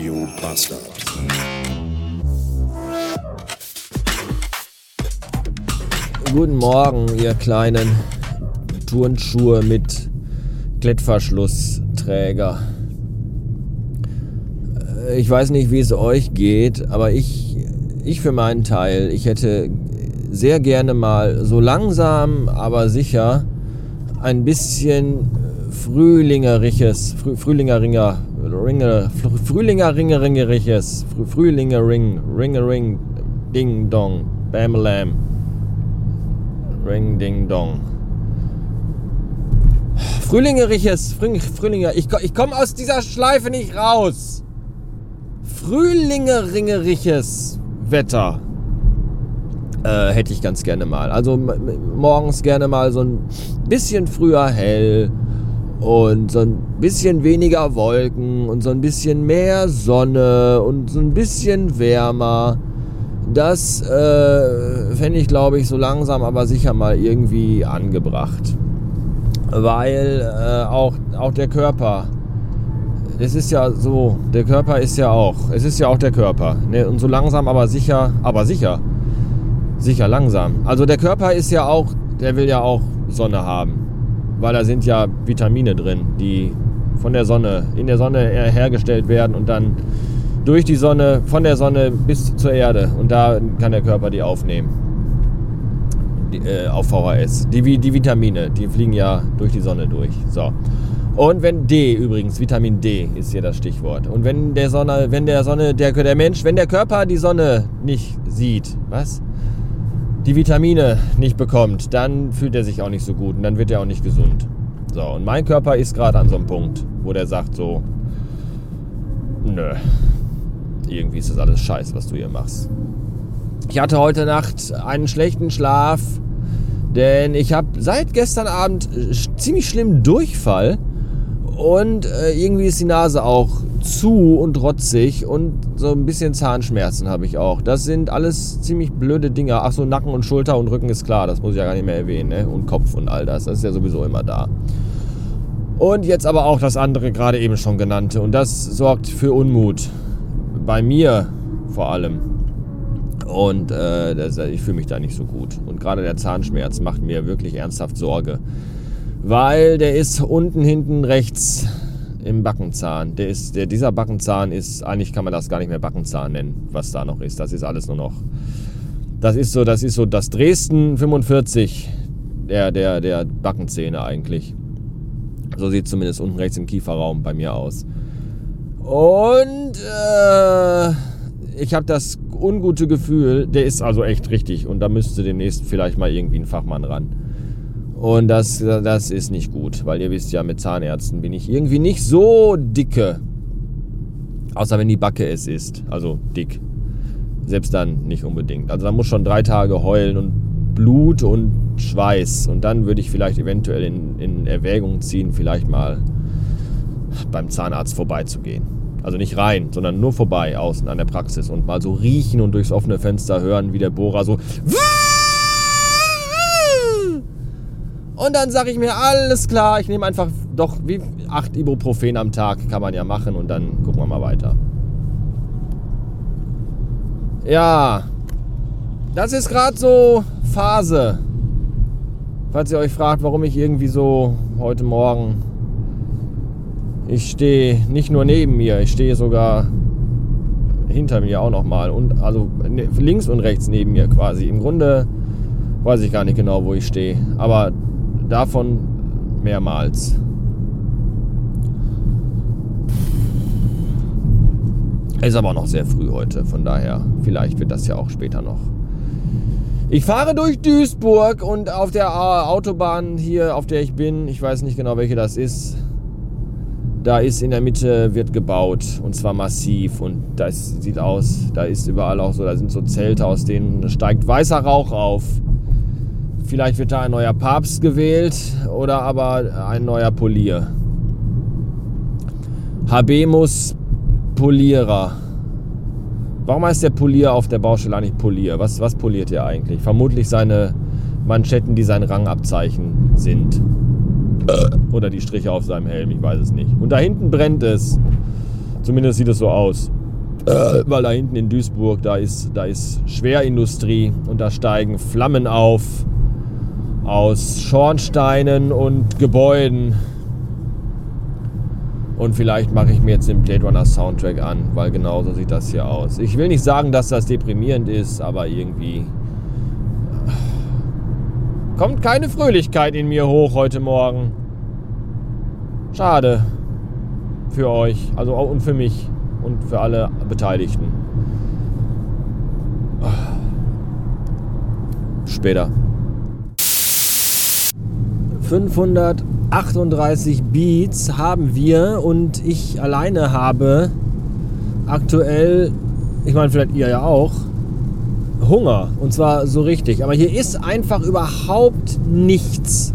Radio Bastard. Guten Morgen, ihr kleinen Turnschuhe mit Klettverschlussträger. Äh, Ich weiß nicht, wie es euch geht, aber ich, ich für meinen Teil, ich hätte sehr gerne mal so langsam, aber sicher ein bisschen Frühlingeriches, Frü Frühlinger Ringer, Ringe, Fr- Frühlinger Ringe Ringeriches, Frü Frühlinger Ring, Ringe Ring, Ding Dong, Bam Lam, Ring Ding Dong. Frühlingeriches, Früh, Frühlinger, ich, ich komme aus dieser Schleife nicht raus. Frühlingeringerisches Wetter äh, hätte ich ganz gerne mal. Also morgens gerne mal so ein bisschen früher hell und so ein bisschen weniger Wolken und so ein bisschen mehr Sonne und so ein bisschen wärmer. Das äh, fände ich, glaube ich, so langsam aber sicher mal irgendwie angebracht. Weil äh, auch, auch der Körper, es ist ja so, der Körper ist ja auch, es ist ja auch der Körper. Ne? Und so langsam aber sicher, aber sicher, sicher langsam. Also der Körper ist ja auch, der will ja auch Sonne haben. Weil da sind ja Vitamine drin, die von der Sonne, in der Sonne hergestellt werden und dann durch die Sonne, von der Sonne bis zur Erde. Und da kann der Körper die aufnehmen. Die, äh, auf VHS. Die, die Vitamine, die fliegen ja durch die Sonne durch. So. Und wenn D übrigens, Vitamin D ist hier das Stichwort. Und wenn der Sonne, wenn der Sonne, der, der Mensch, wenn der Körper die Sonne nicht sieht, was? Die Vitamine nicht bekommt, dann fühlt er sich auch nicht so gut und dann wird er auch nicht gesund. So, und mein Körper ist gerade an so einem Punkt, wo der sagt so, nö, irgendwie ist das alles scheiße, was du hier machst. Ich hatte heute Nacht einen schlechten Schlaf, denn ich habe seit gestern Abend äh, ziemlich schlimm Durchfall und äh, irgendwie ist die Nase auch zu und rotzig und so ein bisschen Zahnschmerzen habe ich auch. Das sind alles ziemlich blöde Dinge. Ach so, Nacken und Schulter und Rücken ist klar, das muss ich ja gar nicht mehr erwähnen. Ne? Und Kopf und all das, das ist ja sowieso immer da. Und jetzt aber auch das andere gerade eben schon genannte. Und das sorgt für Unmut. Bei mir vor allem. Und äh, ich fühle mich da nicht so gut. Und gerade der Zahnschmerz macht mir wirklich ernsthaft Sorge. Weil der ist unten hinten rechts im Backenzahn. Der ist, der, dieser Backenzahn ist, eigentlich kann man das gar nicht mehr Backenzahn nennen, was da noch ist. Das ist alles nur noch. Das ist so, das ist so das Dresden 45 der, der, der Backenzähne eigentlich. So sieht zumindest unten rechts im Kieferraum bei mir aus. Und äh, ich habe das ungute Gefühl, der ist also echt richtig und da müsste demnächst vielleicht mal irgendwie ein Fachmann ran. Und das, das ist nicht gut, weil ihr wisst ja, mit Zahnärzten bin ich irgendwie nicht so dicke. Außer wenn die Backe es ist, also dick. Selbst dann nicht unbedingt. Also da muss schon drei Tage heulen und Blut und Schweiß. Und dann würde ich vielleicht eventuell in, in Erwägung ziehen, vielleicht mal beim Zahnarzt vorbeizugehen. Also nicht rein, sondern nur vorbei, außen an der Praxis und mal so riechen und durchs offene Fenster hören, wie der Bohrer so. Und dann sage ich mir, alles klar, ich nehme einfach doch wie 8 Ibuprofen am Tag, kann man ja machen und dann gucken wir mal weiter. Ja, das ist gerade so Phase. Falls ihr euch fragt, warum ich irgendwie so heute Morgen. Ich stehe nicht nur neben mir, ich stehe sogar hinter mir auch nochmal. Und also ne, links und rechts neben mir quasi. Im Grunde weiß ich gar nicht genau, wo ich stehe. Aber davon mehrmals. Ist aber noch sehr früh heute, von daher, vielleicht wird das ja auch später noch. Ich fahre durch Duisburg und auf der Au- Autobahn hier, auf der ich bin, ich weiß nicht genau, welche das ist, da ist in der Mitte, wird gebaut und zwar massiv und das sieht aus, da ist überall auch so, da sind so Zelte, aus denen steigt weißer Rauch auf. Vielleicht wird da ein neuer Papst gewählt oder aber ein neuer Polier. Habemus Polierer. Warum heißt der Polier auf der Baustelle eigentlich Polier? Was, was poliert er eigentlich? Vermutlich seine Manschetten, die sein Rangabzeichen sind. Oder die Striche auf seinem Helm, ich weiß es nicht. Und da hinten brennt es. Zumindest sieht es so aus. Weil da hinten in Duisburg, da ist, da ist Schwerindustrie und da steigen Flammen auf aus Schornsteinen und Gebäuden. Und vielleicht mache ich mir jetzt den Blade Runner Soundtrack an, weil genauso sieht das hier aus. Ich will nicht sagen, dass das deprimierend ist, aber irgendwie kommt keine Fröhlichkeit in mir hoch heute Morgen. Schade. Für euch, also auch und für mich und für alle Beteiligten. Später. 538 Beats haben wir und ich alleine habe aktuell, ich meine vielleicht ihr ja auch, Hunger. Und zwar so richtig. Aber hier ist einfach überhaupt nichts.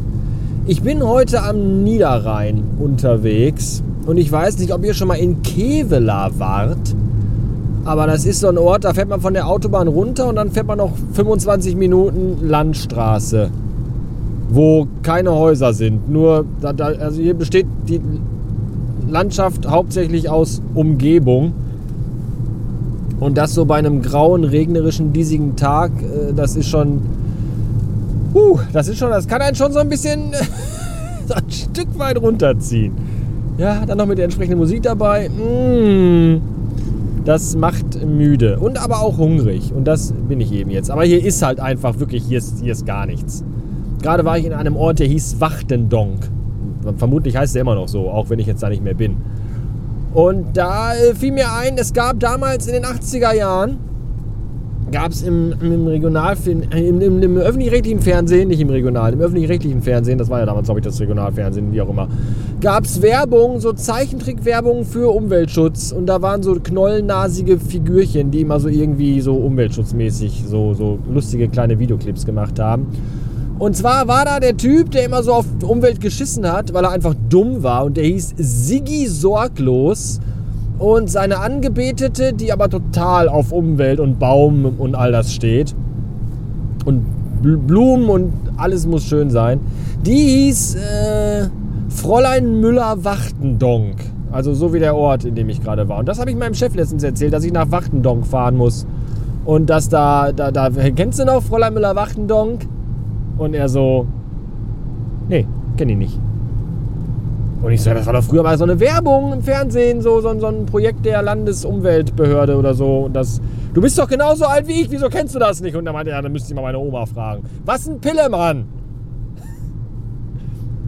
Ich bin heute am Niederrhein unterwegs und ich weiß nicht, ob ihr schon mal in Kevela wart. Aber das ist so ein Ort, da fährt man von der Autobahn runter und dann fährt man noch 25 Minuten Landstraße, wo keine Häuser sind. Nur, da, da, also hier besteht die Landschaft hauptsächlich aus Umgebung. Und das so bei einem grauen, regnerischen, diesigen Tag, äh, das ist schon. Uh, das ist schon, das kann einen schon so ein bisschen ein Stück weit runterziehen. Ja, dann noch mit der entsprechenden Musik dabei. Mmh, das macht müde und aber auch hungrig. Und das bin ich eben jetzt. Aber hier ist halt einfach wirklich, hier ist, hier ist gar nichts. Gerade war ich in einem Ort, der hieß Wachtendonk. Vermutlich heißt er immer noch so, auch wenn ich jetzt da nicht mehr bin. Und da fiel mir ein, es gab damals in den 80er Jahren gab es im, im Regionalfilm, im, im, im öffentlich-rechtlichen Fernsehen, nicht im regionalen, im öffentlich-rechtlichen Fernsehen, das war ja damals, glaube ich, das Regionalfernsehen, wie auch immer, gab es Werbung, so Zeichentrickwerbung für Umweltschutz. Und da waren so knollennasige Figürchen, die immer so irgendwie so umweltschutzmäßig so, so lustige kleine Videoclips gemacht haben. Und zwar war da der Typ, der immer so auf Umwelt geschissen hat, weil er einfach dumm war. Und der hieß Siggi Sorglos und seine Angebetete, die aber total auf Umwelt und Baum und all das steht. Und Blumen und alles muss schön sein. Die hieß äh, Fräulein Müller-Wachtendonk. Also so wie der Ort, in dem ich gerade war. Und das habe ich meinem Chef letztens erzählt, dass ich nach Wachtendonk fahren muss. Und dass da, da, da, kennst du noch Fräulein Müller-Wachtendonk? Und er so, nee, kenne ich nicht. Und ich so, das war doch früher mal so eine Werbung im Fernsehen, so, so, so ein Projekt der Landesumweltbehörde oder so. Und das, du bist doch genauso alt wie ich, wieso kennst du das nicht? Und er meinte, ja, dann müsste ich mal meine Oma fragen. Was ein Pillemann!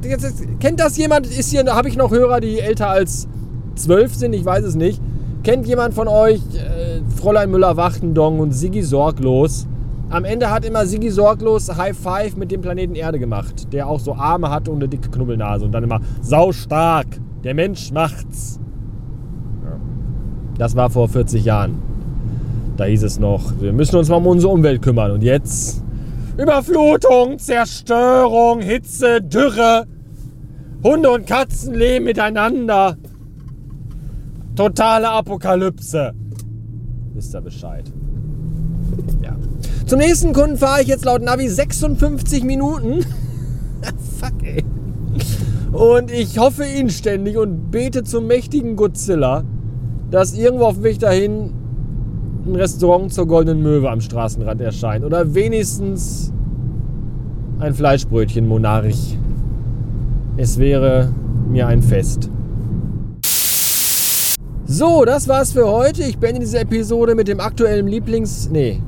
Kennt das jemand? Ist hier, habe ich noch Hörer, die älter als zwölf sind? Ich weiß es nicht. Kennt jemand von euch äh, Fräulein Müller-Wachtendong und Siggi Sorglos? Am Ende hat immer Sigi sorglos High Five mit dem Planeten Erde gemacht, der auch so Arme hat und eine dicke Knubbelnase und dann immer sau stark. Der Mensch macht's. Das war vor 40 Jahren. Da hieß es noch, wir müssen uns mal um unsere Umwelt kümmern. Und jetzt Überflutung, Zerstörung, Hitze, Dürre. Hunde und Katzen leben miteinander. Totale Apokalypse. Wisst ihr Bescheid? Zum nächsten Kunden fahre ich jetzt laut Navi 56 Minuten. Fuck, ey. Und ich hoffe inständig und bete zum mächtigen Godzilla, dass irgendwo auf dem Weg dahin ein Restaurant zur Goldenen Möwe am Straßenrand erscheint. Oder wenigstens ein Fleischbrötchen Monarch. Es wäre mir ein Fest. So, das war's für heute. Ich beende diese Episode mit dem aktuellen Lieblings... Nee,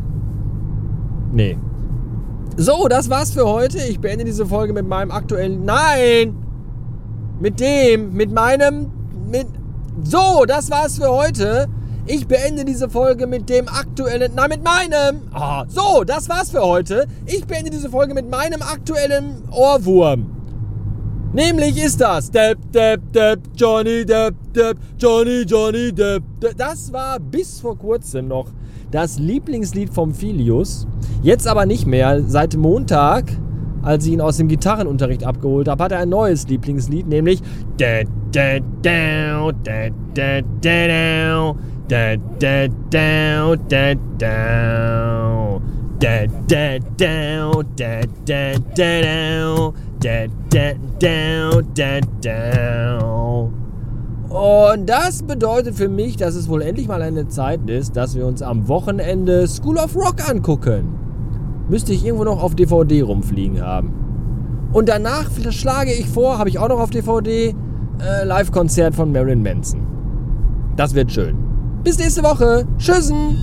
Nee. So, das war's für heute. Ich beende diese Folge mit meinem aktuellen. Nein! Mit dem, mit meinem. Mit. So, das war's für heute. Ich beende diese Folge mit dem aktuellen. Nein, mit meinem. Oh, so, das war's für heute. Ich beende diese Folge mit meinem aktuellen Ohrwurm. Nämlich ist das Depp, Depp, Depp, Johnny Depp, Depp, Johnny, Johnny Depp, Das war bis vor kurzem noch das Lieblingslied vom Filius. Jetzt aber nicht mehr. Seit Montag, als ich ihn aus dem Gitarrenunterricht abgeholt habe, hat er ein neues Lieblingslied, nämlich da da da da da da da da da Und das bedeutet für mich, dass es wohl endlich mal eine Zeit ist, dass wir uns am Wochenende School of Rock angucken. Müsste ich irgendwo noch auf DVD rumfliegen haben. Und danach schlage ich vor, habe ich auch noch auf DVD, äh, Live-Konzert von Marilyn Manson. Das wird schön. Bis nächste Woche. Tschüssen.